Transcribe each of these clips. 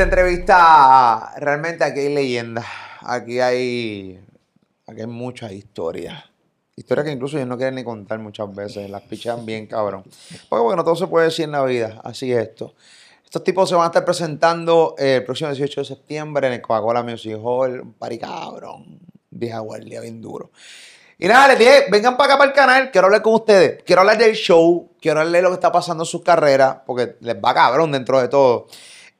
esta entrevista realmente aquí hay leyenda. Aquí hay, aquí hay muchas historias. Historias que incluso yo no quiero ni contar muchas veces. Las pichan bien, cabrón. Porque, porque no todo se puede decir en la vida. Así es esto. Estos tipos se van a estar presentando eh, el próximo 18 de septiembre en el Coca-Cola Music Hall. Un party cabrón. Vieja guardia, bien duro. Y nada, les dije, vengan para acá para el canal, quiero hablar con ustedes. Quiero hablar del show, quiero hablar de lo que está pasando en sus carreras, porque les va cabrón dentro de todo.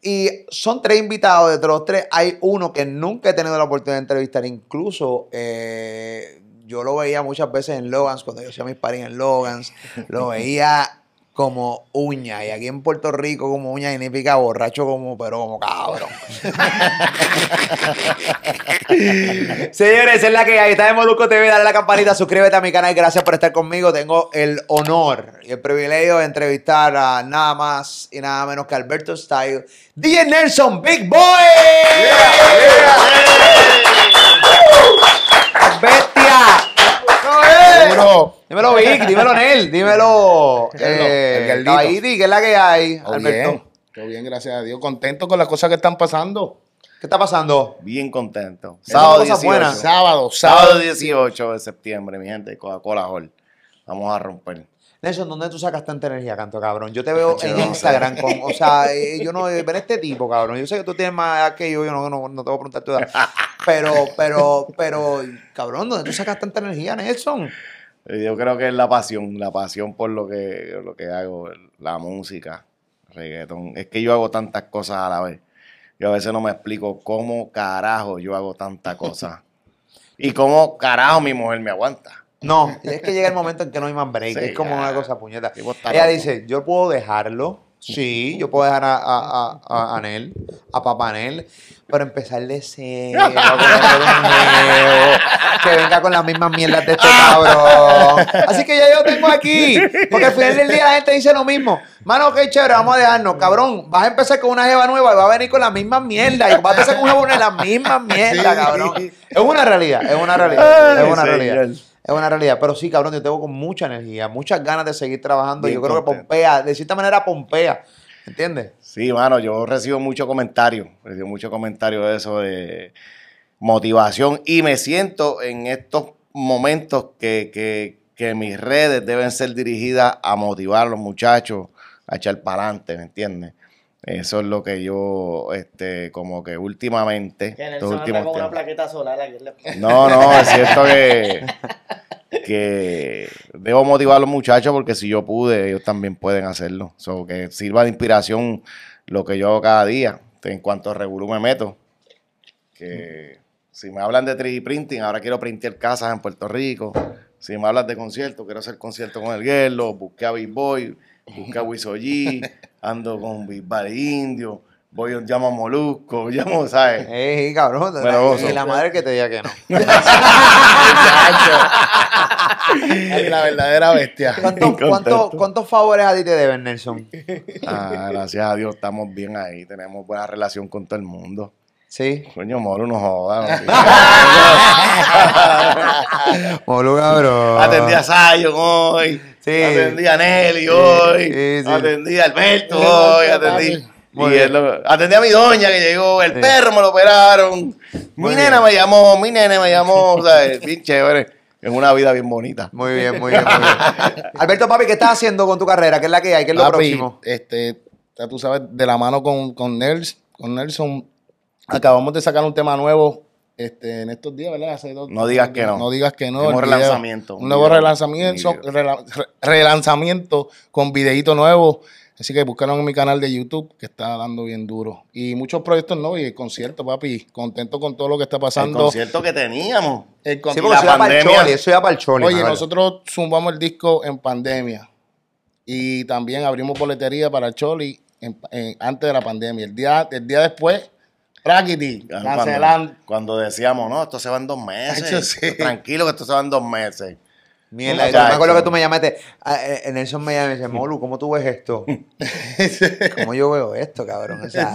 Y son tres invitados, de los tres hay uno que nunca he tenido la oportunidad de entrevistar. Incluso eh, yo lo veía muchas veces en Logans, cuando yo hacía mis paris en Logans, lo veía como uña. Y aquí en Puerto Rico como uña significa borracho como, pero como cabrón. Señores, es la que hay. Está en Molusco TV. Dale a la campanita, suscríbete a mi canal. Gracias por estar conmigo. Tengo el honor y el privilegio de entrevistar a nada más y nada menos que Alberto Style, DJ Nelson, Big Boy. Dímelo, Vic, dímelo, Nel, dímelo. Eh, el. Tahiti, ¿qué es la que hay, Todo Alberto? bien. Todo bien, gracias a Dios. Contento con las cosas que están pasando. ¿Qué está pasando? Bien contento. Sábado cosa 18. buena. Sábado, Sábado sábado. 18 de septiembre, mi gente, Coca-Cola Hall. Vamos a romper. Nelson, ¿dónde tú sacas tanta energía, canto cabrón? Yo te veo en. Instagram con, o sea, eh, yo no, ver este tipo, cabrón. Yo sé que tú tienes más edad que yo, yo no, no, no te voy a preguntar tu edad. Pero, pero, pero, cabrón, ¿dónde tú sacas tanta energía, Nelson? Eh, Yo creo que es la pasión, la pasión por lo que, lo que hago, la música, reggaetón. Es que yo hago tantas cosas a la vez. Yo a veces no me explico cómo carajo yo hago tantas cosas. Y cómo carajo mi mujer me aguanta. No, es que llega el momento en que no hay más break. Sí, es como ya. una cosa puñeta. Ella loco. dice, yo puedo dejarlo. Sí, yo puedo dejar a, a, a, a Anel, a Papá Anel, pero empezar de cero, nuevo, que venga con las mismas mierdas de este cabrón. Así que ya yo tengo aquí, porque al final del día la gente dice lo mismo. Mano, qué chévere, vamos a dejarnos, cabrón. Vas a empezar con una jeva nueva y va a venir con la misma mierda. Y vas a empezar con una jeva de la misma mierda, Sí. cabrón. Es una realidad, es una realidad, es una realidad. Es una realidad, pero sí, cabrón, yo tengo con mucha energía, muchas ganas de seguir trabajando. Bien yo creo que pompea, de cierta manera pompea, ¿entiendes? Sí, mano, yo recibo muchos comentarios, recibo muchos comentarios de eso de motivación y me siento en estos momentos que, que, que mis redes deben ser dirigidas a motivar a los muchachos a echar para adelante, ¿me entiendes? Eso es lo que yo, este, como que últimamente, Que estos últimos con una plaqueta solar aquí. le- no, no, es cierto que, que debo motivar a los muchachos porque si yo pude, ellos también pueden hacerlo. So, que sirva de inspiración lo que yo hago cada día. En cuanto a Revolú me meto, que si me hablan de 3D printing, ahora quiero printear casas en Puerto Rico. Si me hablas de conciertos, quiero hacer conciertos con el Guerlo, busqué a Big Boy, busqué a Wisoyi, ando con Big Body Indio, voy llamo a Molusco, llamo, ¿sabes? Ey, cabrón. Me lo gozo. y la madre que te diga que no. La verdadera bestia. ¿Cuántos, Contento. cuántos, cuántos favores a ti te deben, Nelson? Ah, gracias a Dios estamos bien ahí, tenemos buena relación con todo el mundo. Sí. Coño, Moro, no joda. no Molu, cabrón. Atendí a Zion hoy. Sí. Atendí a Nelly hoy. sí, sí. Atendí a Alberto Sí, hoy. Atendí. y lo- atendí a mi doña que llegó. El Sí. perro me lo operaron. Muy mi nena me llamó. Mi nene me llamó. ¿sabes? Bien chévere. Es una vida bien bonita. Muy bien, muy bien, muy bien. Alberto, papi, ¿qué estás haciendo con tu carrera? ¿Qué es la que hay? ¿Qué es lo Papi, próximo? Este, ya tú sabes, de la mano con, con, Nels- con Nelson, acabamos de sacar un tema nuevo este, en estos días, ¿verdad? Hace dos- No digas que no. No digas que no. El relanzamiento, Un nuevo relanzamiento, un video. rela- re- relanzamiento con videíto nuevo. Así que búscalo en mi canal de YouTube, que está dando bien duro. Y muchos proyectos nuevos y el concierto, papi. Contento con todo lo que está El pasando. concierto que teníamos. El con- Sí, porque la eso el pandemia- choli, eso iba para el choli. Oye, nosotros zumbamos el disco en pandemia y también abrimos boletería para Choli en- en- antes de la pandemia. El día, el día después, Cancelando. Cuando, cuando decíamos, no, esto se va en dos meses. Sí. Tranquilo que esto se va en dos meses. Mierda, yo me acuerdo que tú me llamaste. ah, eh, Nelson me llama y me dice, Molu, ¿cómo tú ves esto? ¿Cómo yo veo esto, cabrón? O sea,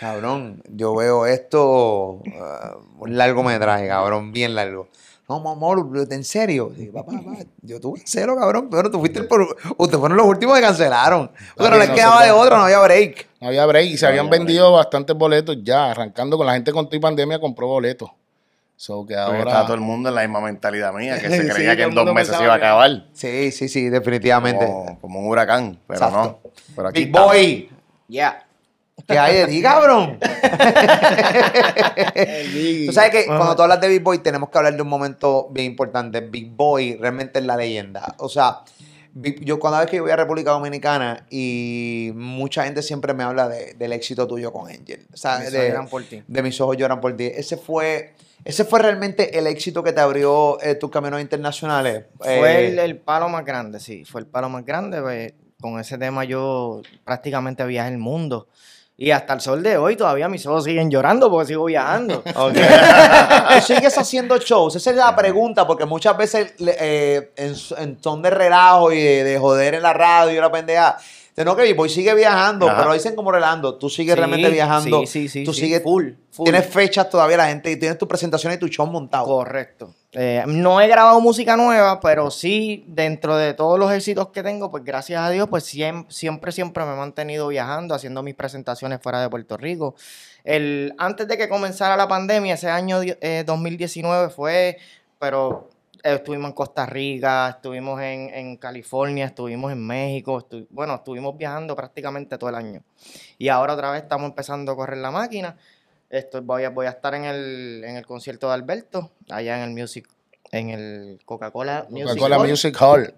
cabrón, yo veo esto ah, un largometraje, cabrón, bien largo. No, mamá, ¿en serio? Papá, papá, yo tuve cero, cabrón. Pero tú fuiste el por... Ustedes fueron los últimos que cancelaron. Pero no les quedaba de otro, no había break. No había break y se habían vendido bastantes boletos ya, arrancando con la gente con tu pandemia compró boletos. So que Porque ahora estaba todo el mundo en la misma mentalidad mía, que se creía que en dos meses se iba a acabar. Sí, sí, sí, definitivamente. Como, como un huracán, pero Exacto. no. Pero aquí Big estamos. Boy, Ya. ¿Qué hay de ti, cabrón? Tú sabes que cuando tú hablas de Big Boy tenemos que hablar de un momento bien importante. Big Boy realmente es la leyenda. O sea, yo cuando vez que yo voy a República Dominicana y mucha gente siempre me habla de- del éxito tuyo con Angel. O sea, Mis ojos de, lloran por ti. de mis ojos lloran por ti. Ese fue, ese fue realmente el éxito que te abrió eh, tus caminos internacionales. Fue Eh, el, el palo más grande, sí. Fue el palo más grande. pues, con ese tema yo prácticamente viajé el mundo. Y hasta el sol de hoy todavía mis ojos siguen llorando porque sigo viajando. Ok. ¿Tú sigues haciendo shows? Esa es la pregunta, porque muchas veces eh, en, en ton de relajo y de, de joder en la radio y la pendeja, de no que Boy sigue viajando, Ajá. pero lo dicen como relando. Tú sigues Sí, realmente viajando. sí, sí, sí, Tú sí. sigues Full, full. Tienes fechas todavía la gente y tienes tu presentación y tu show montado. Correcto. Eh, no he grabado música nueva, pero sí, dentro de todos los éxitos que tengo, pues gracias a Dios, pues siem- siempre, siempre me he mantenido viajando, haciendo mis presentaciones fuera de Puerto Rico. El, antes de que comenzara la pandemia, ese año di- eh, 2019 fue, pero estuvimos en Costa Rica, estuvimos en, California, estuvimos en México, bueno, estuvimos viajando prácticamente todo el año. Y ahora otra vez estamos empezando a correr la máquina. Esto, voy, a, voy a estar en el, en el concierto de Alberto, allá en el Music, en el Coca-Cola Music Coca-Cola Hall. Music Hall.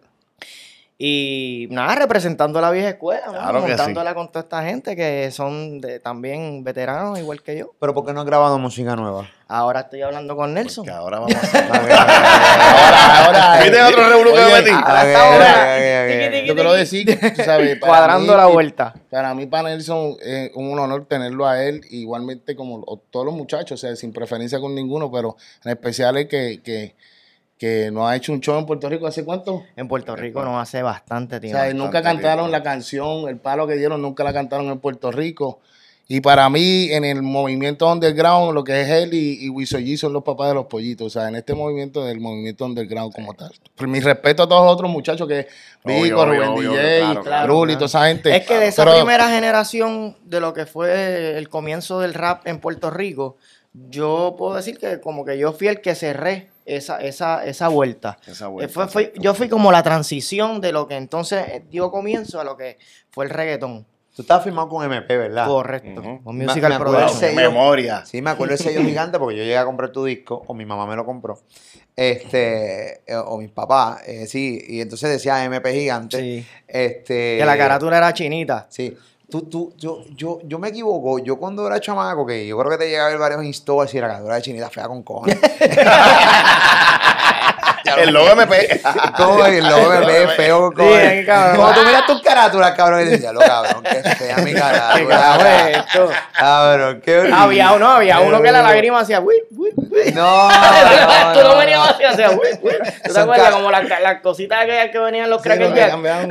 Y nada, representando a la vieja escuela, Claro que sí. con toda esta gente que son de, también veteranos igual que yo. Pero ¿por qué no has grabado música nueva? Ahora estoy hablando con Nelson. Que ahora vamos a hacer. Ahora, ahora. ¿Viste otro revolú que metí? Ahora Yo quiero decir tú sabes, Cuadrando mí- la vuelta. Para mí, para Nelson, es un honor tenerlo a él, igualmente como todos los muchachos, o sea, sin preferencia con ninguno, pero en especial el que, que, que no ha hecho un show en Puerto Rico hace cuánto. En Puerto Rico no hace bastante O tiempo. sea, nunca cantaron la canción, el palo que dieron, nunca la cantaron en Puerto Rico. Y para mí, en el movimiento underground, lo que es él y, y Wiso G son los papás de los pollitos. O sea, en este movimiento del movimiento underground como tal. Pero mi respeto a todos los otros muchachos que Vico, Rubén obvio, DJ, claro, claro, Ruli, toda esa gente. Es que de esa Pero- primera generación de lo que fue el comienzo del rap en Puerto Rico, yo puedo decir que como que yo fui el que cerré esa, esa, esa vuelta. Esa vuelta, Eh, fue- fue- exacto. yo fui como la transición de lo que entonces dio comienzo a lo que fue el reggaetón. Tú estabas firmado con MP, ¿verdad? Correcto. Ujú. Con Me- Musical me Production. sello. Memoria. Sí, me acuerdo ese sello gigante porque yo llegué a comprar tu disco, o mi mamá me lo compró, este, eh, o mis papás, eh, sí, y entonces decía MP gigante. Sí. Este, Que la carátula era chinita. Sí. Tú, tú, yo, yo, yo me equivoco. Yo cuando era chamaco, que yo creo que te llegué a ver varios instals y la carátula de chinita fea con cojones. El logo MP. Como el logo me ve feo. Cuando tú miras tus carátulas, cabrón, y dices, ya lo cabrón, que fea mi ¿Qué carajo es carátula. Cabrón, qué horrible. Había uno, había uno que la lágrima hacía, uy, uy, uy. No, Tú no, venías así, hacía, uy, uy. ¿Tú te acuerdas? Como las cositas aquellas que venían en los Sí, Cracker no, que Jacks. cambiaron.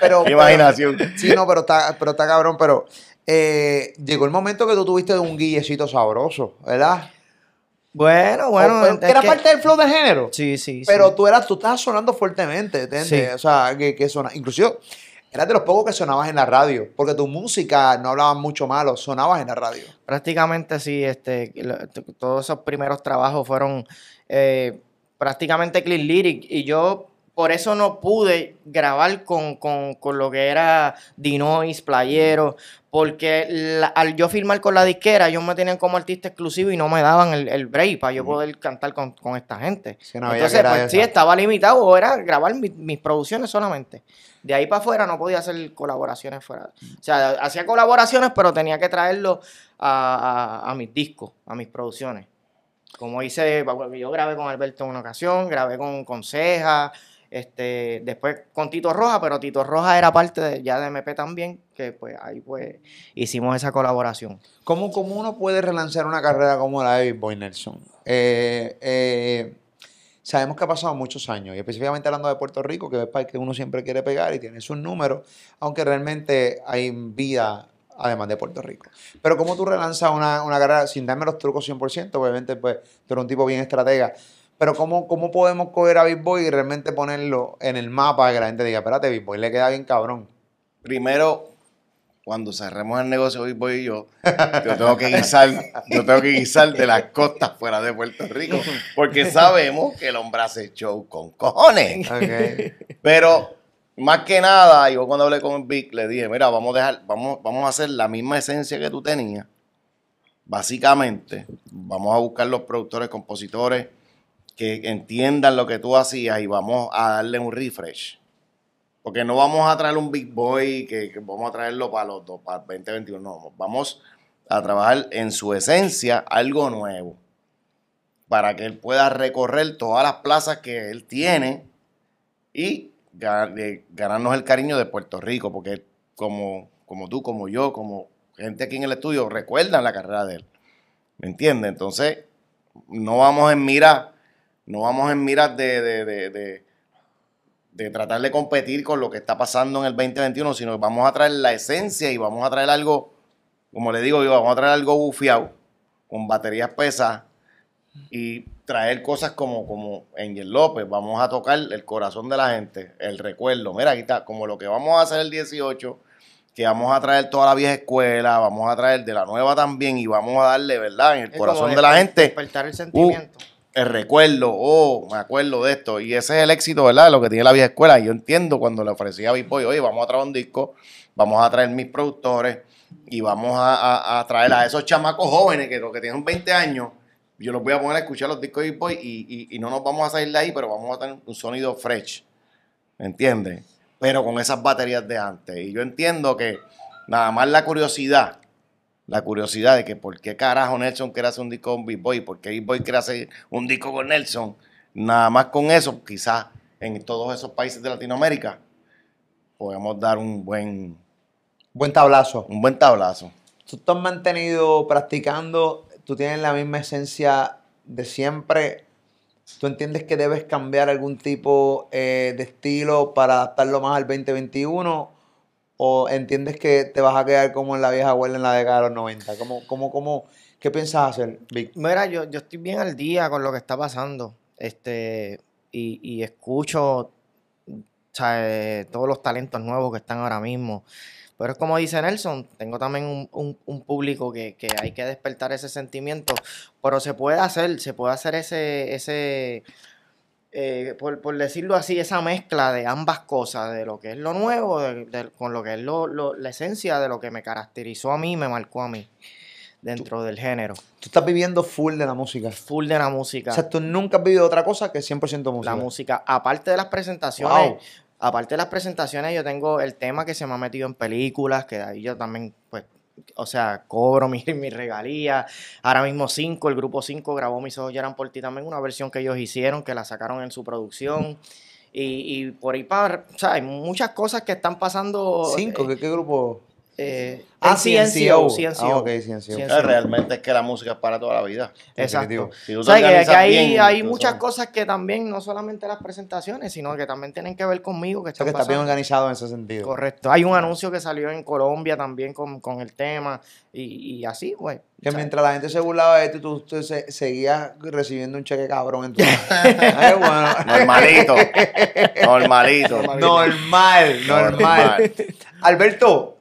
Pero, imaginación. sí, no, pero está, pero está cabrón, pero eh, llegó el momento que tú tuviste un guillecito sabroso, ¿verdad? Bueno, bueno. O- era que- parte del flow del género. Sí, sí, Pero sí. tú eras, tú estabas sonando fuertemente, ¿entiendes? Sí. O sea, que, que sona, inclusive eras de los pocos que sonabas en la radio, porque tu música no hablaba mucho malo, sonabas en la radio. Prácticamente sí, este, todos esos primeros trabajos fueron eh, prácticamente clean lyric y yo por eso no pude grabar con, con- con lo que era Dinois, Playero, porque la- al yo firmar con la disquera, ellos me tenían como artista exclusivo y no me daban el, el break para yo poder cantar con, con esta gente. Sí, no había Entonces, pues sí, estaba limitado, o era grabar mi- mis producciones solamente. De ahí para afuera no podía hacer colaboraciones fuera. O sea, hacía colaboraciones, pero tenía que traerlo a, a- a mis discos, a mis producciones. Como hice, yo grabé con Alberto en una ocasión, grabé con, con Ceja, este, después con Tito Roja, pero Tito Roja era parte de, ya de MP también, que pues ahí pues hicimos esa colaboración. ¿Cómo, cómo uno puede relanzar una carrera como la de Big Boy Nelson? Eh, eh, sabemos que ha pasado muchos años, y específicamente hablando de Puerto Rico, que es el país que uno siempre quiere pegar y tiene sus números, aunque realmente hay vida además de Puerto Rico. Pero ¿cómo tú relanzas una, una carrera sin darme los trucos 100%? Obviamente, pues, tú eres un tipo bien estratega. Pero ¿cómo, cómo podemos coger a Big Boy y realmente ponerlo en el mapa que la gente diga, espérate, Big Boy le queda bien cabrón? Primero, cuando cerremos el negocio Big Boy y yo, yo tengo que guisar, yo tengo que guisar de las costas fuera de Puerto Rico. Porque sabemos que el hombre hace show con cojones. Pero más que nada, yo cuando hablé con Vic le dije, mira, vamos a dejar, vamos, vamos a hacer la misma esencia que tú tenías. Básicamente, vamos a buscar los productores, compositores que entiendan lo que tú hacías y vamos a darle un refresh. Porque no vamos a traer un Big Boy que, vamos a traerlo para los dos, para el 2021. No, vamos a trabajar en su esencia algo nuevo. Para que él pueda recorrer todas las plazas que él tiene y ganarnos el cariño de Puerto Rico, porque como, como tú, como yo, como gente aquí en el estudio, recuerdan la carrera de él. ¿Me entiendes? Entonces, no vamos en mira, no vamos en miras de, de, de, de- de tratar de competir con lo que está pasando en el 2021, sino que vamos a traer la esencia y vamos a traer algo, como le digo yo, vamos a traer algo bufiado, con baterías pesadas, y traer cosas como, como Angel López. Vamos a tocar el corazón de la gente, el recuerdo. Mira, aquí está, como lo que vamos a hacer el 18, que vamos a traer toda la vieja escuela, vamos a traer de la nueva también y vamos a darle, ¿verdad? En el Es corazón de la gente Despertar el sentimiento. El recuerdo, oh, me acuerdo de esto. Y ese es el éxito, ¿verdad? Lo que tiene la vieja escuela. Yo entiendo cuando le ofrecí a Big Boy, oye, vamos a traer un disco, vamos a traer mis productores y vamos a, traer a esos chamacos jóvenes que lo que tienen 20 años, yo los voy a poner a escuchar los discos de Big Boy y no nos vamos a salir de ahí, pero vamos a tener un sonido fresh, ¿me entiendes? Pero con esas baterías de antes. Y yo entiendo que nada más la curiosidad la curiosidad de que por qué carajo Nelson quiere hacer un disco con Big Boy, por qué Big Boy quiere hacer un disco con Nelson. Nada más con eso, quizás en todos esos países de Latinoamérica podemos dar un buen, Buen tablazo. un buen tablazo. Tú te has mantenido practicando, tú tienes la misma esencia de siempre. ¿Tú entiendes que debes cambiar algún tipo eh, de estilo para adaptarlo más al 2021? ¿O entiendes que te vas a quedar como en la vieja abuela en la década de los 90? ¿Cómo, cómo, cómo, ¿Qué piensas hacer, Vic? Mira, yo, yo estoy bien al día con lo que está pasando. Este, y, y escucho eh, todos los talentos nuevos que están ahora mismo. Pero es como dice Nelson, tengo también un, un- un público que, que hay que despertar ese sentimiento. Pero se puede hacer, se puede hacer ese, ese eh, por, por decirlo así, esa mezcla de ambas cosas, de lo que es lo nuevo, de- de- con lo que es lo- lo- la esencia de lo que me caracterizó a mí, me marcó a mí dentro del género. Tú estás viviendo full de la música. Full de la música. O sea, tú nunca has vivido otra cosa que 100% música. la música. Aparte de las presentaciones, Wow. aparte de las presentaciones, yo tengo el tema que se me ha metido en películas, que ahí yo también, pues, o sea, cobro mi, mi regalía. Ahora mismo 5, el grupo 5 grabó Mis ojos lloran por ti también, una versión que ellos hicieron, que la sacaron en su producción. Y, y por ahí para, o sea, hay muchas cosas que están pasando. ¿Cinco? eh, ¿Qué, qué grupo? Eh, Ah, en CNCO, CNCO. Ah, ok, CNCO. CNCO. Eh, Realmente es que la música es para toda la vida. Exacto. Si O sea, que, hay, bien, hay tú muchas sabes. cosas que también, no solamente las presentaciones, sino que también tienen que ver conmigo, que están estás bien organizado en ese sentido. Correcto. Hay un anuncio que salió en Colombia también con, con el tema y, y así, güey. Que mientras la gente se burlaba de ti, tú, tú se- seguías recibiendo un cheque cabrón en tu Ay, bueno. Normalito. Normalito. Normal, normal. Alberto,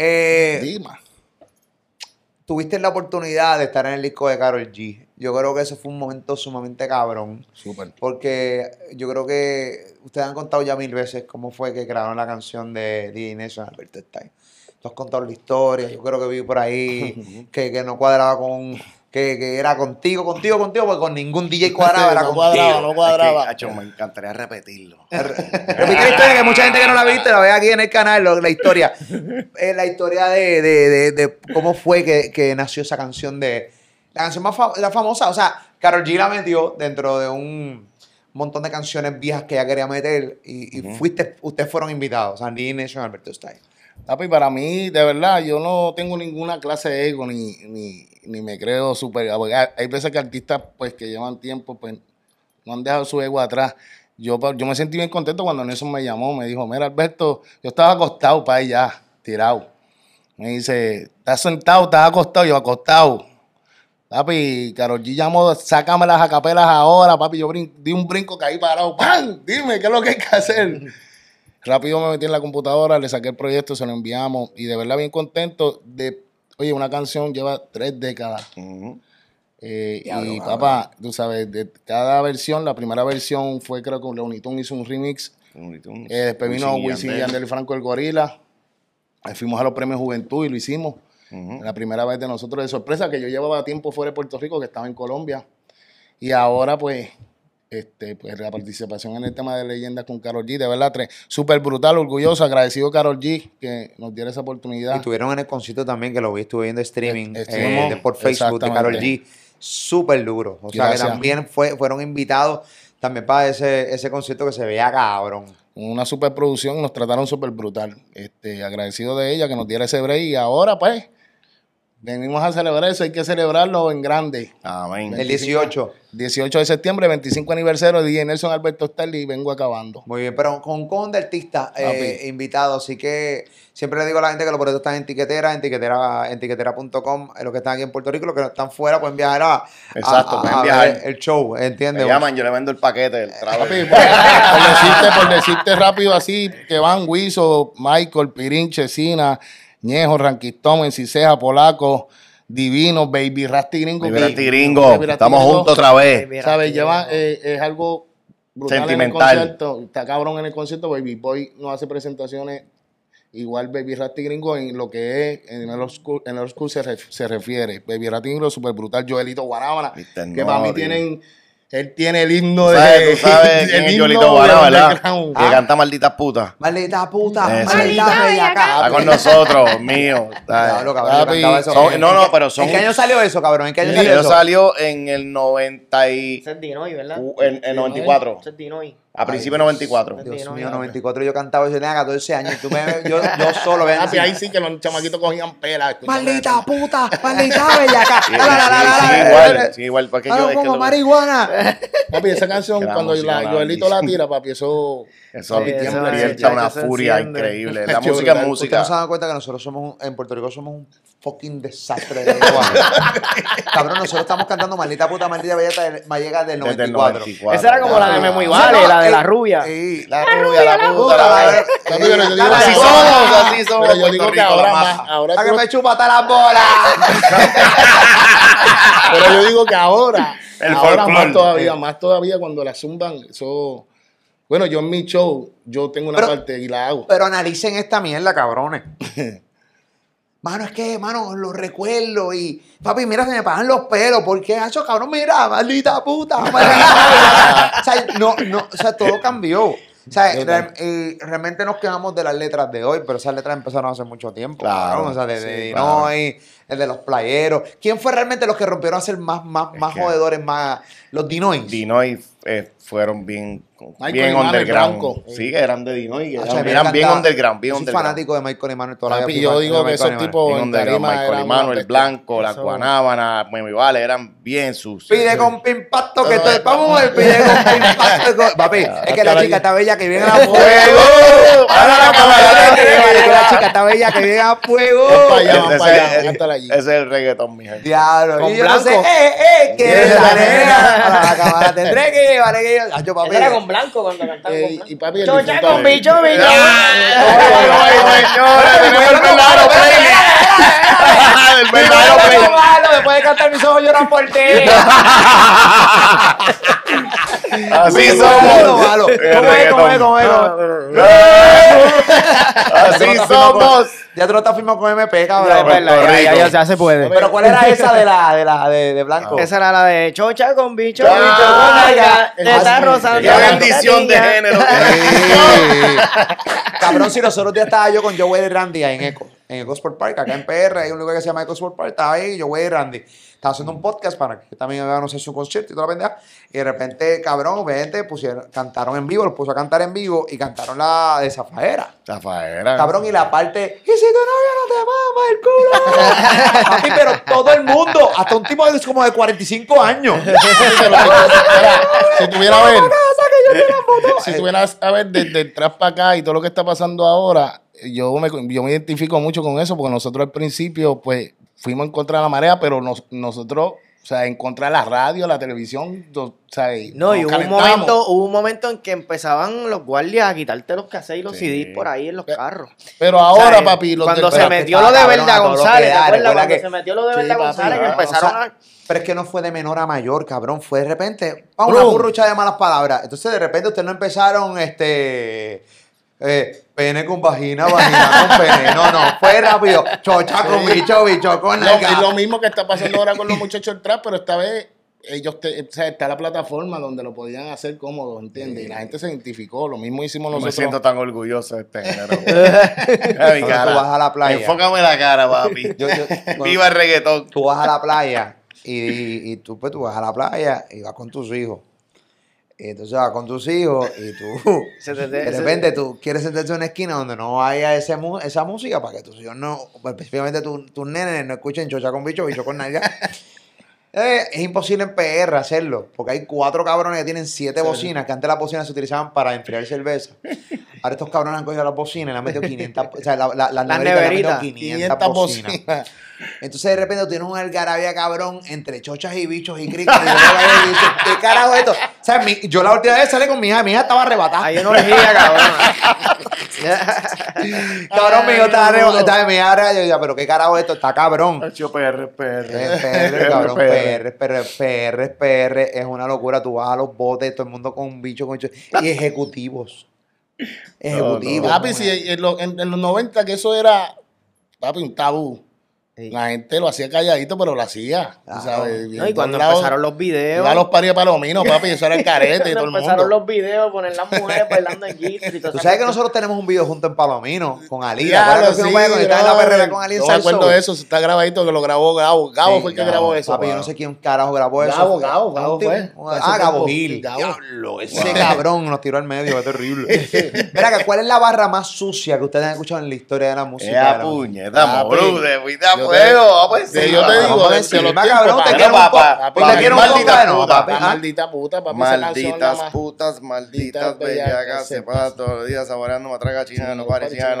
eh, Dima. tuviste la oportunidad de estar en el disco de Carol G. Yo creo que ese fue un momento sumamente cabrón. Súper. Porque yo creo que ustedes han contado ya mil veces cómo fue que crearon la canción de DJ Nelson Alberto Stein. Tú has contado la historia, yo creo que vi por ahí que, que no cuadraba con, que, que era contigo, contigo, contigo, porque con ningún DJ cuadraba, era No contigo. cuadraba, no cuadraba. Es que, me encantaría repetirlo. Repite la historia que mucha gente que no la viste la ve aquí en el canal, lo- la historia. Eh, la historia de, de- de- de cómo fue que, que nació esa canción de. La canción más fa- la famosa, o sea, Carol G la metió dentro de un montón de canciones viejas que ella quería meter y, y fuiste, ustedes fueron invitados, Lee Nation Alberto Stein. Papi, para mí, de verdad, yo no tengo ninguna clase de ego ni, ni, ni me creo súper. porque Hay, veces que artistas pues que llevan tiempo, pues no han dejado su ego atrás. Yo, yo me sentí bien contento cuando Nelson me llamó, me dijo, mira Alberto, yo estaba acostado para allá, tirado. Me dice, ¿estás sentado? ¿Estás acostado? Yo, acostado. Papi, Karol G llamó, sácame las acapelas ahora, papi. Yo di un brinco, caí parado. ¡Pam! Dime, ¿qué es lo que hay que hacer? Rápido me metí en la computadora, le saqué el proyecto, se lo enviamos. Y de verdad bien contento de... Oye, una canción lleva tres décadas. Eh, y papá, tú sabes, de cada versión, la primera versión fue creo que Looney Tunes hizo un remix. Eh, después vino Wisin y y Yandel. Yandel Franco el Gorila. Ahí fuimos a los premios Juventud y lo hicimos. La primera vez de nosotros de sorpresa, que yo llevaba tiempo fuera de Puerto Rico, que estaba en Colombia. Y ahora, pues, este, pues la participación en el tema de leyendas con Carol G, de verdad, tres, súper brutal, orgulloso, agradecido Carol G que nos diera esa oportunidad. Y estuvieron en el concierto también, que lo vi, estuve viendo streaming Eh, eh, de por Facebook de Carol. G. Súper duro. O sea, que también fue, fueron invitados también para ese, ese concierto que se veía cabrón. Una superproducción, nos trataron súper brutal. Este, agradecido de ella que nos diera ese break. Y ahora, pues, venimos a celebrar eso, hay que celebrarlo en grande. Amén. El 18. 18 de septiembre, 25 aniversario de DJ Nelson Alberto Stanley y vengo acabando. Muy bien, pero con con de artistas eh, invitados, así que siempre le digo a la gente que los boletos están en tiquetera, en tiquetera, en tiquetera.com, eh, los que están aquí en Puerto Rico, los que están fuera pueden viajar a, Exacto, a- pueden a viajar. ver el show, ¿entiendes? Me llaman, yo le vendo el paquete del trabajo. Papi, por, por decirte, por decirte rápido así, que van Wiso, Michael, Pirín, Chesina, Ñejo, Ranquistón, Enciseja, Polaco, Divino, Baby Rasty Gringo. Baby Rasty Gringo, Baby estamos Gringo, juntos otra vez. ¿Sabes? Lleva, eh, es algo brutal en el Sentimental. concierto. Está cabrón en el concierto. Baby Boy no hace presentaciones igual Baby Rasty Gringo en lo que es, en el en el school se, ref- se refiere. Baby Rasty Gringo súper brutal. Joelito Guanábana, que para mí tienen, él tiene el himno Tú de... sabes, tú sabes el himno Yolito de Guará, ¿verdad? Que canta malditas putas. Maldita puta, Eso. maldita Maldita bellaca. Está con nosotros, mío. Diablo, cabrón, yo eso. son- ¿En no, no, qué- pero son- ¿En qué año salió eso, cabrón? ¿En qué año El salió eso? salió en el 90 y... Es ¿verdad? en, en 94. Ese es. A principios de 94. Ay, Dios mío, 94 yo cantaba, yo tenía 14 años. y Tú me, yo, yo solo, ven. Papi, ahí sí que los chamaquitos cogían pela. Maldita puta, maldita bellaca. Sí, La, la, la, la, sí, la, sí, la, igual, la, sí, igual, porque Ah, yo es que como lo- marihuana. Papi, esa canción, la cuando música la la Joelito la tira, papi, eso... Eso es- una furia increíble. La música es ¿verdad? Ustedes no se música. dan cuenta que nosotros somos, un- en Puerto Rico somos un fucking desastre de. Cabrón, nosotros estamos cantando maldita puta, maldita bellaca del, mallega del Desde el 94. 94. Esa era como la de Memo y Vale, No, la de la rubia. Sí. La rubia, la puta, la la- Así somos, ahora- así somos, Pero yo digo que ahora la más, ahora Para que me chupa hasta las bolas. Pero yo digo que ahora, El ahora más todavía, más todavía cuando la zumban, eso... Bueno, yo en mi show, yo tengo una Pero- parte y la hago. Pero analicen esta mierda, cabrones. Mano, es que, mano, lo recuerdo y, papi, mira, se me pagan los pelos. ¿Por qué, hacho, cabrón? Mira, maldita puta, maldita o sea, no, no, o sea, todo cambió. O sea, y realmente nos quejamos de las letras de hoy, pero esas letras empezaron hace mucho tiempo. Claro, cabrón. O sea, de, de sí, Dinoy, el de los playeros. ¿Quién fue realmente los que rompieron a ser más, más, más que- jodedores, más los Dinoy? Dinoy eh, fueron bien, Michael bien underground. Blanco. Sí, que eran de Hacho, eran, a mí me eran bien underground, bien yo soy underground. fanático de Michael y Manuel toda la vida yo digo de que esos tipos Michael eran y Manuel, una el. Blanco, la Guanábana, Memi Vale, eran bien sucios. Pide con pimpacto que estoy. Vamos a ver, pide con pimpacto. Papi, es que la chica la- está bella que viene a fuego. Ahora la chica está bella que viene a fuego. Ese- allí. Es el reggaetón, mi gente. Diablo. Con Y yo no sé, blanco. eh, eh, que es la nena. Ahora la cámara tendré que que yo. Papi. Era con blanco cuando cantaba Eh, con y- blanco. y papi, el Chocha tenemos el verdadero. El verdadero. Después de cantar mis ojos lloran por ti. Así somos. malo. El ¿Cómo es, cómo es, cómo es? reggaetón. Así somos. Ya tú no estás firmado con MP, Ya, cabrón. es verdad, ya, ya, ya, ya se puede. Pero ¿cuál era esa de la de la de, de blanco? Esa era la de chocha con bicho, Ah, bicho con te ah, está sí. rozando. Qué bendición de género. Cabrón, si los otros días estaba yo con Joey y Randy ahí en Eco, en Eco Sport Park, acá en PR, hay un lugar que se llama Eco Sport Park, estaba ahí Joey y Randy. Estaba haciendo un podcast para que también hagan, no sé, su concierto y toda la pendeja. Y de repente, cabrón, gente, pusieron, cantaron en vivo, los puso a cantar en vivo y cantaron la de Zafaera. Zafaera. Cabrón, y la parte, y si tu novio no te mama el culo. Papi, pero todo el mundo, hasta un tipo de, como de 45 años. Si tuviera a ver, Si tú vienes a ver desde atrás para acá y todo lo que está pasando ahora, yo me, yo me identifico mucho con eso porque nosotros al principio, pues, fuimos en contra de la marea, pero nos- nosotros, o sea, en contra de la radio, la televisión, o sea, y No, y hubo un, momento, hubo un momento en que empezaban los guardias a quitarte los cassettes y los Sí. CDs por ahí en los carros. Pero ahora, ¿Sabes? papi, los cuando se metió lo de Verda cabrón a todo lo que González, ¿te da, acuerdas? recuerda Cuando se metió lo de Verda González, ah, empezaron sea, a... Pero es que no fue de menor a mayor, cabrón. Fue de repente, a una burrucha de malas palabras. Entonces, de repente, ustedes no empezaron, este. eh, pene con vagina, vagina con pene. No, no, fue rápido. Chocha con bicho, bicho con nalga. es lo mismo que está pasando ahora con los muchachos del trap, pero esta vez ellos te- o sea, está la plataforma donde lo podían hacer cómodo, ¿entiendes? Y la gente se identificó. Lo mismo hicimos No me nosotros. siento tan orgulloso de este género. Mi cara. tú vas a la playa. Enfócame la cara, papi. Yo- yo- Viva el reggaetón. Tú vas a la playa y, y, y tú, pues, tú vas a la playa y vas con tus hijos. Y entonces vas con tus hijos y tú, Se te- de repente tú quieres sentarte en una esquina donde no haya ese, esa música para que tus hijos no, pues, específicamente tu- tus nenes no escuchen chocha con bicho, bicho con nalga. Eh, es imposible en PR hacerlo, porque hay cuatro cabrones que tienen siete bocinas, que antes las bocinas se utilizaban para enfriar cerveza. Ahora estos cabrones han cogido las bocinas y le han metido 500, o sea, la, la, las Las neveritas le han metido neveritas. 500, 500 bocinas. bocinas. Entonces de repente tienes un algarabía cabrón entre chochas y bichos y cricas. Y yo y dices, ¿qué carajo es esto? O sea, mi- yo la última vez salí con mi hija, mi hija estaba arrebatada. Hay una orgía, cabrón. cabrón, mi hijo estaba arrebatada. mi hija arrebatada. Yo decía, pero qué carajo es esto, está cabrón. Hecho PR, PR. PR, cabrón, PR, PR, PR, PR, es una locura. Tú vas a los botes, todo el mundo con un bicho, con bicho. Y ejecutivos. Ejecutivos. Papi, si en, lo- en- en los 90 que eso era, papi, un tabú. Sí. La gente lo hacía calladito, pero lo hacía. tú Claro. sabes, No, y cuando lados, empezaron los videos... Iba a los paris de Palomino, papi, eso era el carete y todo Cuando el empezaron mundo. los videos, poner las mujeres bailando en y todo Tú sabes que nosotros tenemos un video junto en Palomino con. ¿Te Diablo, acuerdas que estaba en la perrera con Ali en Yo me acuerdo de eso, está grabadito que lo grabó Gabo. Gabo Sí, fue el que Gabo. grabó eso. Papi, yo no sé quién carajo grabó eso. Gabo, Gabo, Gabo fue. Ah, Gabo. Gil. Gabo. Diablo, ese cabrón nos tiró al medio, qué terrible. Mira, ¿cuál es la barra más sucia que ustedes han escuchado en la historia de la música? Puñeta, Papi, moro, te fuiste a yo fuego. te- Vamos encima. Sí, yo te digo, de- encima, de los cabrón, te quiero papá, papá, te quiero maldita no, puta, Ah, maldita puta, nada Malditas putas, malditas bellacas, se pasan todos los días saboreando matraca china en los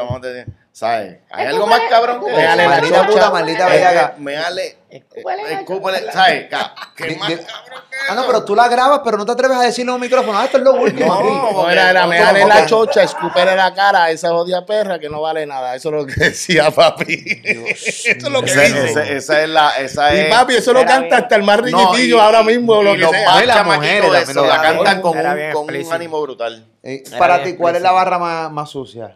chinos. montes. ¿Sabes? ¿Hay algo más cabrón que eso? la Maldita chocha. puta, maldita bellaca. Méale. Escúpele Escúpele. ¿Sabes? ¿Qué más cabrón que Ah, no, pero tú la grabas, pero no te atreves a decirle en un micrófono. Ah, esto es lo último. No, era, era la chocha, escupirle la cara a esa jodida perra que no vale nada. Eso es lo que decía papi. eso es lo que dice. Esa es la. Esa Y es. papi, eso lo canta hasta el más riquitillo y- ahora mismo, y lo que los sea. más Y las chamaquitos la cantan. con un, ánimo brutal. Eh, para ti, ¿cuál es la barra más, más sucia?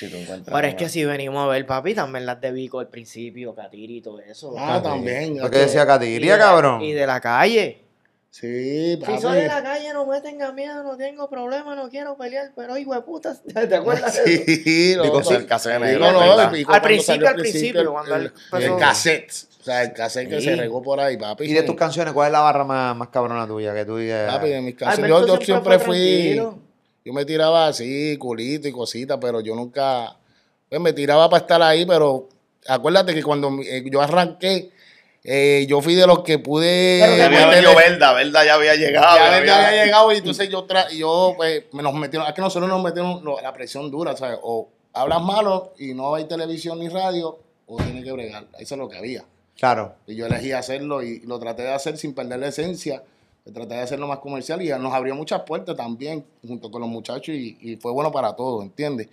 Si tú encuentras Pero es que si venimos a ver, papi, también las de Vico al principio, Catiri y todo eso. Ah, también. Lo que decía la- cabrón. Y de la calle. Sí, Si papi. soy de la calle, no me tenga miedo, no tengo problema, no quiero pelear, pero hijo de puta, ¿te acuerdas de eso? Sí, Digo, sí, el cassette Sí, no, no, Al principio, al principio, cuando el, él el cassette. O sea, el cassette que Sí. se regó por ahí, papi. Y de tus canciones, ¿cuál es la barra más, más cabrona tuya? Que tú digas. Papi, de mis canciones. Alberto Yo, yo siempre fui. tranquilo. Yo me tiraba así, culito y cositas, pero yo nunca. Pues me tiraba para estar ahí, pero acuérdate que cuando eh, yo arranqué, eh, yo fui de los que pude. Ya había Verda, Verda ya había llegado. ya ya había, llegado y entonces yo, tra yo pues, me nos metieron, es que nosotros nos metieron la presión dura, ¿sabes? O hablas malo y no hay televisión ni radio, o tienes que bregar. Eso es lo que había. Claro. Y yo elegí hacerlo y lo traté de hacer sin perder la esencia. Traté de hacerlo más comercial y nos abrió muchas puertas también junto con los muchachos y, y fue bueno para todos, ¿entiendes?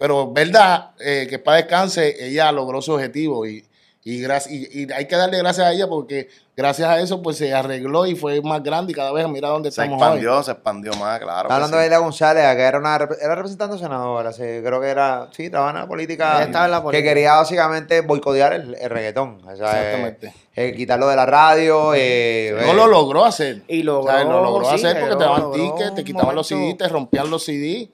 Pero verdad, eh, que para descanse, ella logró su objetivo y, y, y, y hay que darle gracias a ella porque gracias a eso pues se arregló y fue más grande y cada vez mira dónde Se estamos hoy. expandió, se expandió más, claro. Está que hablando sí. de Ella González, que era una era representante senadora, sí, creo que era, sí, estaba en la política, estaba en la que política. quería básicamente boicotear el, el reggaetón, o sea, eh, Exactamente. eh, quitarlo de la radio, eh, No eh, lo logró hacer. Y logró, O sea, lo logró sí, hacer porque logró- te daban tickets, te quitaban los CDs, te rompían los CDs.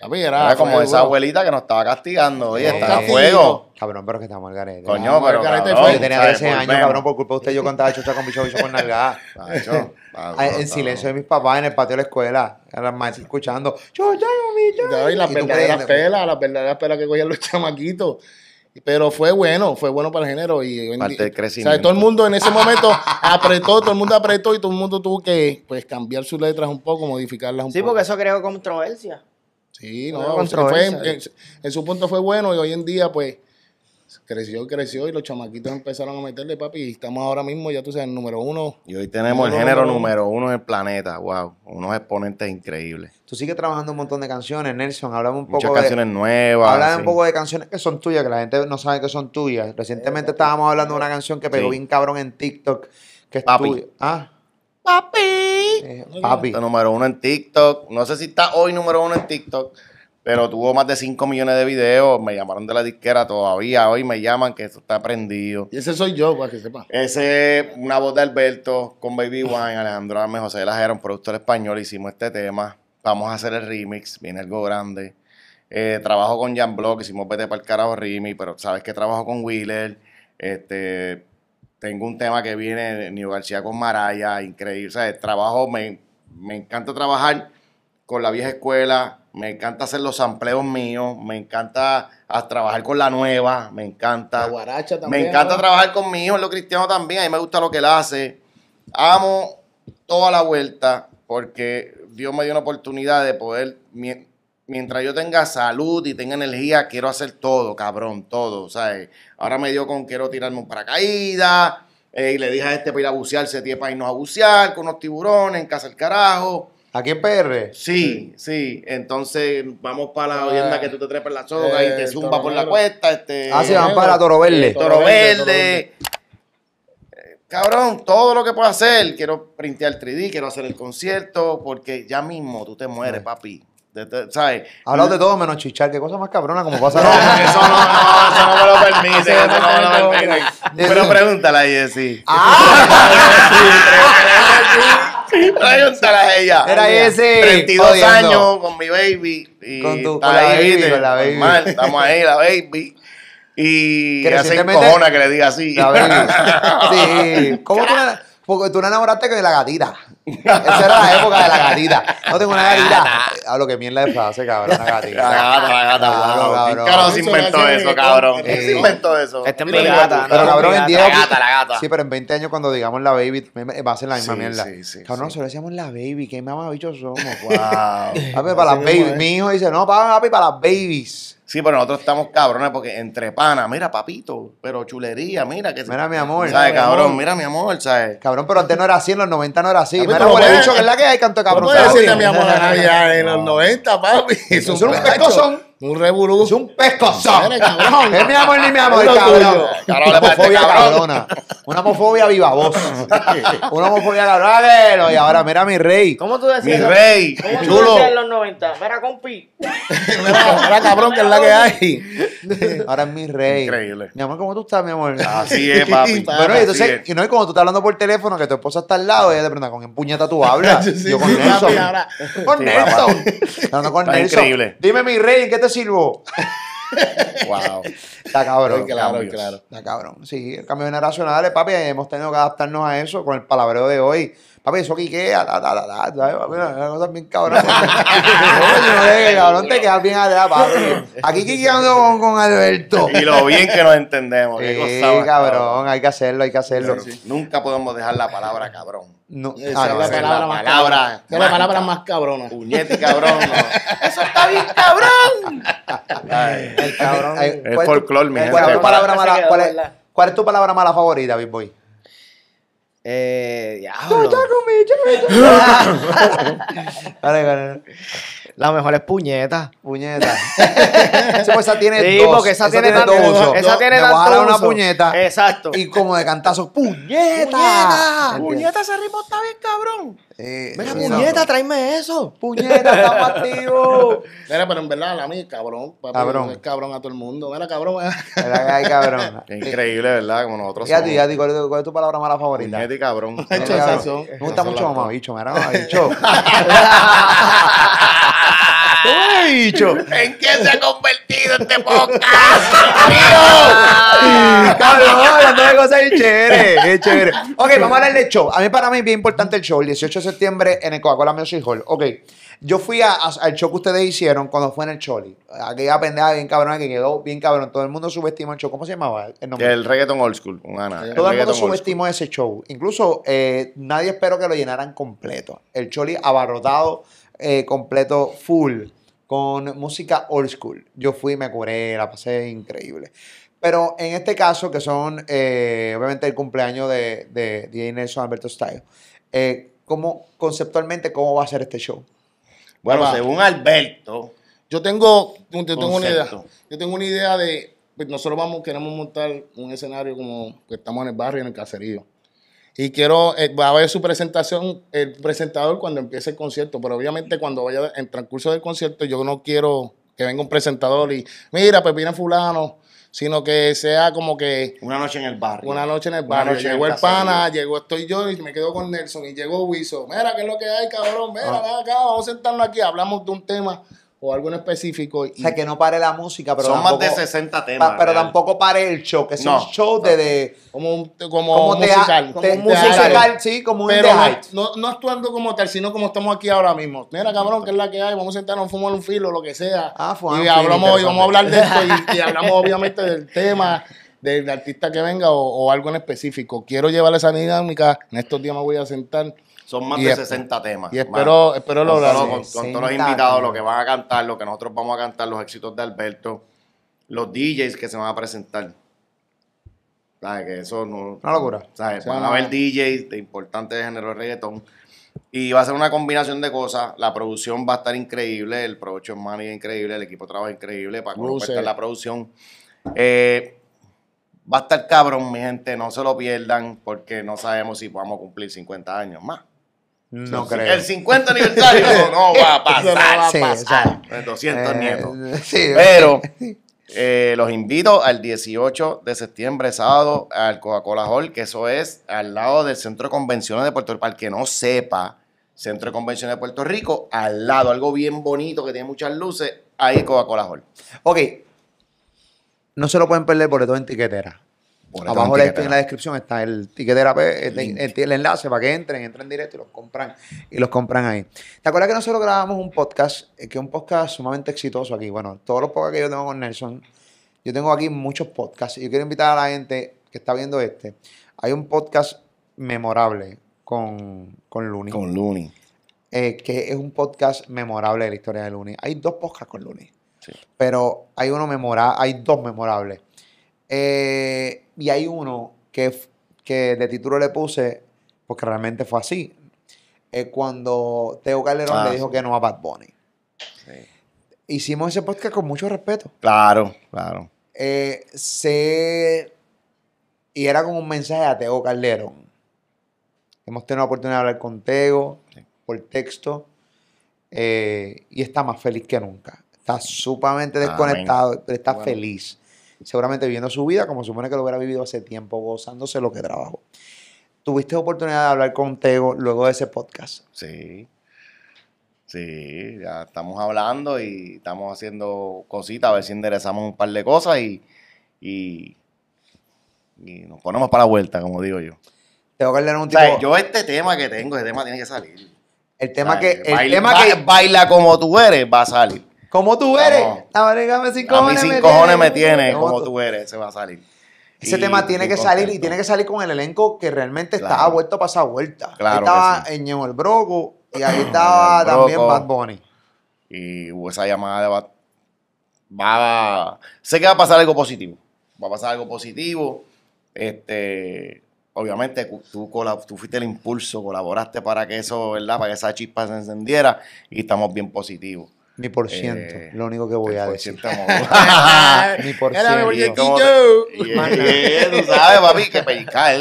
Papi, era, Era como fue esa abuelita que nos estaba castigando. Oye, está a fuego. Cabrón, pero que estamos al garete. Coño, pero cabrón, fue- Yo tenía ¿sabes? 13 años, Volvemos. cabrón, por culpa de usted yo contaba chocha con bicho, bicho con nalgada. En silencio de mis papás en el patio de la escuela, a las maestras escuchando, con bicho. Ya, y las verdaderas pelas, las verdaderas pelas que cogían los chamaquitos. Pero fue bueno, fue bueno para el género. Y Parte del crecimiento. o sea, todo el mundo en ese momento apretó, todo el mundo apretó y todo el mundo tuvo que pues cambiar sus letras un poco, modificarlas un Sí, poco. porque eso creó controversia. Sí, no, fue- en, en su punto fue bueno y hoy en día pues creció, creció y los chamaquitos empezaron a meterle, papi, y estamos ahora mismo, ya tú sabes, el número uno. Y hoy tenemos el género uno. número uno en el planeta. Wow. Unos exponentes increíbles. Tú sigues trabajando un montón de canciones, Nelson. Háblame un poco Muchas de... canciones nuevas. Háblame un poco de canciones que son tuyas, que la gente no sabe que son tuyas. Recientemente estábamos hablando de una canción que pegó Sí. bien cabrón en TikTok, que es Papi. tuya. Ah, ¡Papi! eh, papi. Está número uno en TikTok. No sé si está hoy número uno en TikTok, pero tuvo más de 5 millones de videos. Me llamaron de la disquera todavía. Hoy me llaman que esto está prendido. Y ese soy yo, para que sepa. Ese es una voz de Alberto con Baby Wine, Alejandro Arme, José de la Jera, un productor español. Hicimos este tema. Vamos a hacer el remix. Viene algo grande. Eh, trabajo con Jan Block, hicimos Vete para el carajo remix, pero sabes que trabajo con Wheeler. Este, tengo un tema que viene Nio García con Maraya, increíble. ¿sabes? Trabajo, me, me encanta trabajar con la vieja escuela, me encanta hacer los sampleos míos, me encanta ah, trabajar con la nueva, me encanta. La guaracha también. Me encanta ¿no? trabajar con mi hijo en lo cristiano también. A mí me gusta lo que él hace. Amo toda la vuelta porque Dios me dio una oportunidad de poder, mientras yo tenga salud y tenga energía, quiero hacer todo, cabrón, todo. ¿sabes? Ahora me dio con quiero tirarme un paracaídas. eh, y le dije a este para ir a bucear, se tiene para irnos a bucear con unos tiburones en casa del carajo. ¿Aquí en PR? Sí, sí. Entonces vamos para la oyenda que tú te trepes la soga y Eh, te zumba Toro por la cuesta. Este, Ah, sí, van para Toro Verde. Toro Toro Verde, Toro Verde. Eh, Cabrón, todo lo que puedo hacer. Quiero printear 3D, quiero hacer el concierto, porque ya mismo tú te mueres, papi. De- de- ¿Sabes? Hablado de todo menos chichar. Qué cosa más cabrona como pasa. No, eso no, no, eso no me lo permite. eso no me lo permite. Pero pregúntale a Jessy. Pregúntale a ella. Era ese. 32 jodiendo. años con mi baby. Y Con tu- con la baby, con la baby. Normal, estamos ahí, la baby. Y Que recientemente- encojona que le diga así. La baby. Sí. ¿Cómo tú, la- porque tú la enamoraste de la gatita? Esa era la época de la gatita. No tengo una gatita. Hablo que mierda de frase, cabrón. Una gatita. La gata, la gata, Claro, wow. cabrón. ¿Quién carajo se inventó eso, que- cabrón? ¿Quién se inventó eso? Este es mi gata, Pero no, cabrón, en gata. 10 La gata, la gata. Sí, pero en 20 años cuando digamos la baby va a ser la misma mierda. sí, sí, cabrón, nosotros decíamos la baby, qué mamabichos somos. Wow. Papi, para las babies. es. Mi hijo dice, no, papi, para las babies. Sí, pero nosotros estamos cabrones porque entre panas, mira, papito, pero chulería, mira que Mira, mi amor. ¿Sabes, Mira, mi cabrón? amor. Mira, mi amor, ¿sabes? Cabrón, pero antes no era así, en los 90 no era así. Mira, huele puedes- bicho, que es la que hay, canto de No cabrón. puedes decirle mi amor a nadie en los 90, papi. Es Eso es un pescozón. Un revolú. Es un pescozón. Cabrón. Es mi amor ni mi amor, cabrón. Una homofobia cabrona. Una homofobia viva voz. Una homofobia cabrona. Y ahora, mira mi rey. ¿Cómo tú decías? Mi rey, ¿Cómo tú chulo. decías en los 90? Mira, compi. Mira, cabrón, que es la que hay. Ahora es mi rey. Increíble. Mi amor, ¿cómo tú estás, mi amor? Así es, papi. Bueno, y entonces, es. y no, y cuando tú estás hablando por teléfono, que tu esposa está al lado, ella te pregunta, ¿con quién puñeta tú hablas? Sí, Yo con sí, Nelson. papi, ahora. Con Sí, Nelson. Hablando con Está Nelson. increíble. Dime, mi rey, ¿en qué te sirvo? Wow. Está cabrón. Claro, cambios. claro. Está cabrón. Sí, el cambio generacional, papi, hemos tenido que adaptarnos a eso con el palabreo de hoy. Papi, eso quiquea, ta, ta, ta, ta, una cosa bien cabrón. Oye, cabrón, te quedas bien atrás, papi. Aquí quiqueando con, con Alberto. Y lo bien que nos entendemos. qué Sí, cabrón, hay que hacerlo, hay que hacerlo. Nunca podemos dejar la palabra cabrón. No, ah, es no, la palabra la más palabra cabrona. Es la palabra más cabrona. Puñete cabrón. no. Eso está bien, cabrón. Ay, El cabrón. Ay, Es ¿cuál tu- folclore, mi ¿Cuál es gente. cuál es tu palabra mala favorita, Big Boy? Eh, diablo. Dale, dale. La mejor es puñeta. Puñeta. Sí, pues esa tiene Sí, dos. porque esa, tiene, dos tanto. Esa tiene Me voy a tanto jalar una uso. puñeta. Exacto. Y como de cantazo, ¡puñeta! Puñeta. Puñeta, ese ritmo está bien, cabrón. Eh, Mira, sí, puñeta, tráeme eso. Puñeta, estamos activos. Mira, pero en verdad, la mía es cabrón. Papi, Cabrón. Es cabrón a todo el mundo. Mira, cabrón. Que hay cabrón. Qué increíble, ¿verdad? Como nosotros Y a ti, somos. y a ti, ¿cuál es, cuál es tu palabra mala favorita? Puñete y cabrón. Hecho, Cabrón. sazón. Me gusta mucho mamabicho, mira, mamabicho. Mamabicho. ¿En qué se ha convertido este podcast? Cabrón, hablando de cosas bien chévere, bien chévere. Ok, vamos a hablar del show. A mí, para mí, es bien importante el show. El 18 de septiembre en el Coca-Cola Music Hall. Ok. Yo fui a- a- al show que ustedes hicieron cuando fue en el Choli. Aquella pendeja bien cabrona que quedó bien cabrón. Todo el mundo subestimó el show. ¿Cómo se llamaba el nombre? El reggaeton old school. Todo el mundo subestimó ese show. Incluso eh, nadie esperó que lo llenaran completo. El Choli abarrotado, eh, completo, full, con música old school. Yo fui, me curé, la pasé increíble. Pero en este caso, que son eh, obviamente el cumpleaños de, de DJ Nelson Alberto Style, eh, ¿cómo, conceptualmente, ¿cómo va a ser este show? Bueno, según Alberto, Yo tengo, yo tengo una idea. Yo tengo una idea de, pues nosotros vamos, queremos montar un escenario como que estamos en el barrio, en el caserío. Y quiero, eh, va a haber su presentación, el presentador cuando empiece el concierto, pero obviamente cuando vaya en transcurso del concierto, yo no quiero que venga un presentador y, mira, pues viene fulano, sino que sea como que una noche en el barrio. una noche en el barrio. llegó el pana, llegó estoy yo y me quedo con Nelson y llegó Wiso. Mira, ¿qué es lo que hay, cabrón? Mira, Ah. ven acá, vamos a sentarnos aquí, hablamos de un tema o algo en específico. Y, O sea, que no pare la música, pero Son tampoco, más de 60 temas. pa- pero real. tampoco pare el show, que No. un show de... de como un como, musical. te- como un musical, sí, como un Pero no, no, no actuando como tal, sino como estamos aquí ahora mismo. Mira, cabrón, ¿qué es la que hay? Vamos a sentarnos, fumar un filo, lo que sea. Ah, y hablamos, y vamos a hablar de esto y, y hablamos obviamente del tema, del artista que venga o, o algo en específico. Quiero llevar esa dinámica. En estos días me voy a sentar. Son más Y de esp- 60 temas. y espero- espero con, lograrlo. con- con todos los 60 invitados, lo que van a cantar, lo que nosotros vamos a cantar, los éxitos de Alberto, los DJs que se van a presentar. ¿Sabes? Que eso no. Una locura. ¿Sabes? Van a haber DJs de importantes de género de reggaetón. Y va a ser una combinación de cosas. La producción va a estar increíble. El production money es increíble. El equipo de trabajo es increíble. Para estar la producción. Eh, va a estar cabrón, mi gente. No se lo pierdan. Porque no sabemos si vamos a cumplir 50 años más. No El creo. 50 aniversario no va a Eso no pasar. va a Sí, pasar. o sea, 200 eh, nietos. Sí, Pero eh, los invito al 18 de septiembre, sábado, al Coca-Cola Hall, que eso es al lado del Centro de Convenciones de Puerto Rico. Para el que no sepa, Centro de Convenciones de Puerto Rico, al lado, algo bien bonito que tiene muchas luces, ahí Coca-Cola Hall. Ok. No se lo pueden perder boleto en tiquetera. Abajo en en la descripción está el tiquetera, el, el- el enlace para que entren, entren directo y los compran y los compran ahí. ¿Te acuerdas que nosotros grabamos un podcast, eh, que es un podcast sumamente exitoso aquí? Bueno, todos los podcasts que yo tengo con Nelson, yo tengo aquí muchos podcasts y yo quiero invitar a la gente que está viendo este. Hay un podcast memorable con, con Luni, Con Looney. eh, que es un podcast memorable de la historia de Luni. Hay dos podcasts con Luni Sí. pero hay uno memorable, hay dos memorables. Eh, y hay uno que, que de título le puse, porque realmente fue así. Es cuando Teo Calderón Ah, le dijo que no a Bad Bunny. Sí. Hicimos ese podcast con mucho respeto. Claro, claro. Eh, se- y era como un mensaje a Teo Calderón. Hemos tenido la oportunidad de hablar con Teo Sí. por texto eh, y está más feliz que nunca. Está sumamente Amén. desconectado, pero está Bueno. feliz. Seguramente viviendo su vida como supone que lo hubiera vivido hace tiempo, gozándose lo que trabajó. ¿Tuviste oportunidad de hablar con Teo luego de ese podcast? Sí. Sí, ya estamos hablando y estamos haciendo cositas, a ver si enderezamos un par de cosas y, y, y nos ponemos para la vuelta, como digo yo. Teo Calderón es un O sea, tipo... yo este tema que tengo, ese tema tiene que salir. el tema O que... El baila, tema que... baila como tú eres, va a salir. Como tú eres. Sin a mí cojones. sin me cojones me tiene, Como tú- eres, se va a salir. Ese tema tiene que salir y tiene que salir con el elenco que realmente estaba vuelto para esa vuelta. Claro ahí estaba Ñejo el Broco y ahí estaba también. Bad Bunny. Y hubo esa llamada de va, va- sé que va a pasar algo positivo. Va a pasar algo positivo. Este, obviamente tú, tú fuiste el impulso, colaboraste para que eso, ¿verdad? Para que esa chispa se encendiera y estamos bien positivos. Ni por ciento, Eh, lo único que voy a Por decir. ciento. Ni por ciento. Te- y- y- tú sabes, papi, que pellizcar.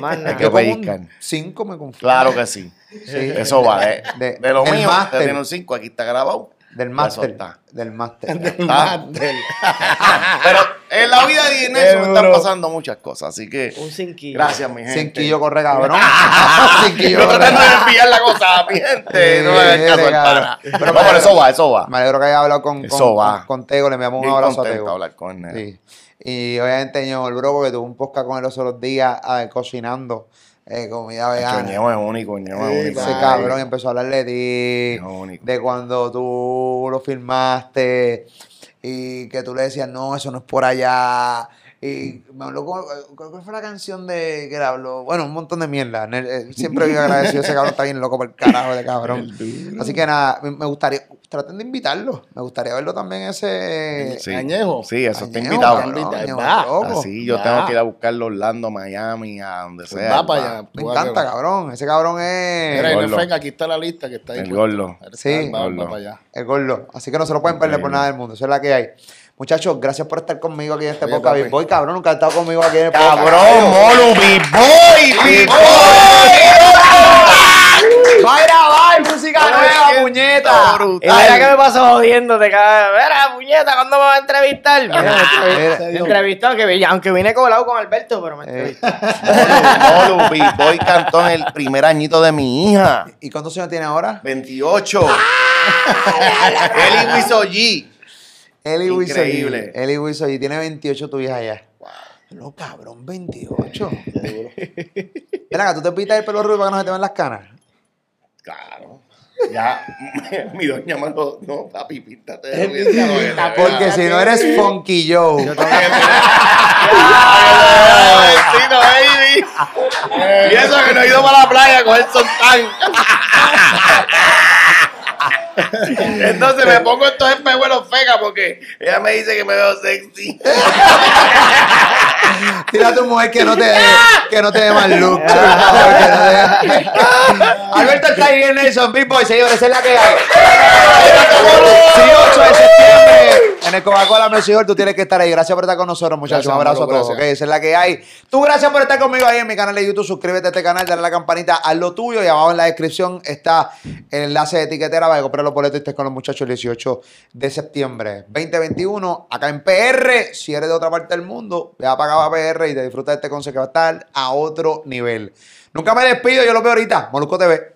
Más nada. que pellizcar. 5 me confío. Claro que sí. Sí. Eso va. De, De- de lo del mío, máster. te tiene un 5, aquí está grabado. Del máster. Del máster. Está. Pero en la vida de Nelson están pasando muchas cosas, así que Un cinquillo. gracias, mi gente. Cinquillo corre cabrón. Cinquillo Yo corre tratando de enviar la cosa a mi gente. No me caso pana. Pero No, pero eso va, eso va. Me alegro que haya hablado con, Eso con, va. con, con Tego. Le enviamos un abrazo a Tego. hablar con él. Sí. Y obviamente Ñejo el Broco, que tuvo un podcast con él los otros días ah, cocinando. Eh, comida vegana. Ñejo es único, Ñejo es único. Ese cabrón empezó a hablar de ti, No, único. de cuando tú lo filmaste y que tú le decías, no, eso no es por allá. Y me habló con, ¿cuál fue la canción de que le habló? Bueno, un montón de mierda. Siempre bien agradecido, ese cabrón está bien loco por el carajo de cabrón. Así que nada, me gustaría, traten de invitarlo. Me gustaría verlo también ese... Sí. Añejo. Sí, eso está invitado. cabrón, Añejo, va. loco. Así yo Va. tengo que ir a buscarlo Orlando, Miami, a donde Pues sea. va para allá. Me encanta, cabrón. Ese cabrón es... Mira, Gordo. NFL, aquí está la lista que está ahí. El gordo. Sí. Va, va Gordo. para allá. El gordo. Así que no se lo pueden perder por nada del mundo. Eso es la que hay. Muchachos, gracias por estar conmigo aquí en este podcast. Big Boy, cabrón, nunca has estado conmigo aquí en el podcast. Cabrón, Molu, Big Boy, Big Va a grabar música nueva, puñeta. Mira que me pasó jodiendo, te cagas. Mira, puñeta, ¿cuándo me va a entrevistar? Me entrevistó- aunque vine colado con Alberto, pero me entrevistó. Molu, Big Boy cantó en el primer añito de mi hija. ¿Y cuántos años tiene ahora? 28. Eli Wiso G. Eli. Increíble. Eli Wiso. Y tiene 28 tu hija ya. No, cabrón, 28. Ven acá, ¿tú te pintas el pelo rubio para que no se te vean las canas? Claro. Ya, mi doña me lo. No, papi, píntate. ves. Porque si no eres Funky Joe. Ay, vecino, baby. Y eso que no he ido para la playa con el sontán. Entonces me pongo estos espejuelos feca porque ella me dice que me veo sexy. Dile a tu mujer que no te dé, que no te dé más look. por favor, que no te dé- Alberto está ahí en Nelson Big Boy, señores, esa es la que hay. Sí, 8 de septiembre en el Coca-Cola Music Hall, tú tienes que estar ahí. Gracias por estar con nosotros, muchachos. Gracias, Un abrazo Manolo, a gracias. esa es la que hay. Tú, gracias por estar conmigo ahí en mi canal de YouTube. Suscríbete a este canal, dale a la campanita, haz lo tuyo. Y abajo en la descripción está el enlace de etiquetera para que los boletos y estés con los muchachos el 18 de septiembre 2021. Acá en PR, si eres de otra parte del mundo, ve a pagar a PR y te disfruta de este consejo que va a estar a otro nivel. Nunca me despido, yo lo veo ahorita. Molusco TV.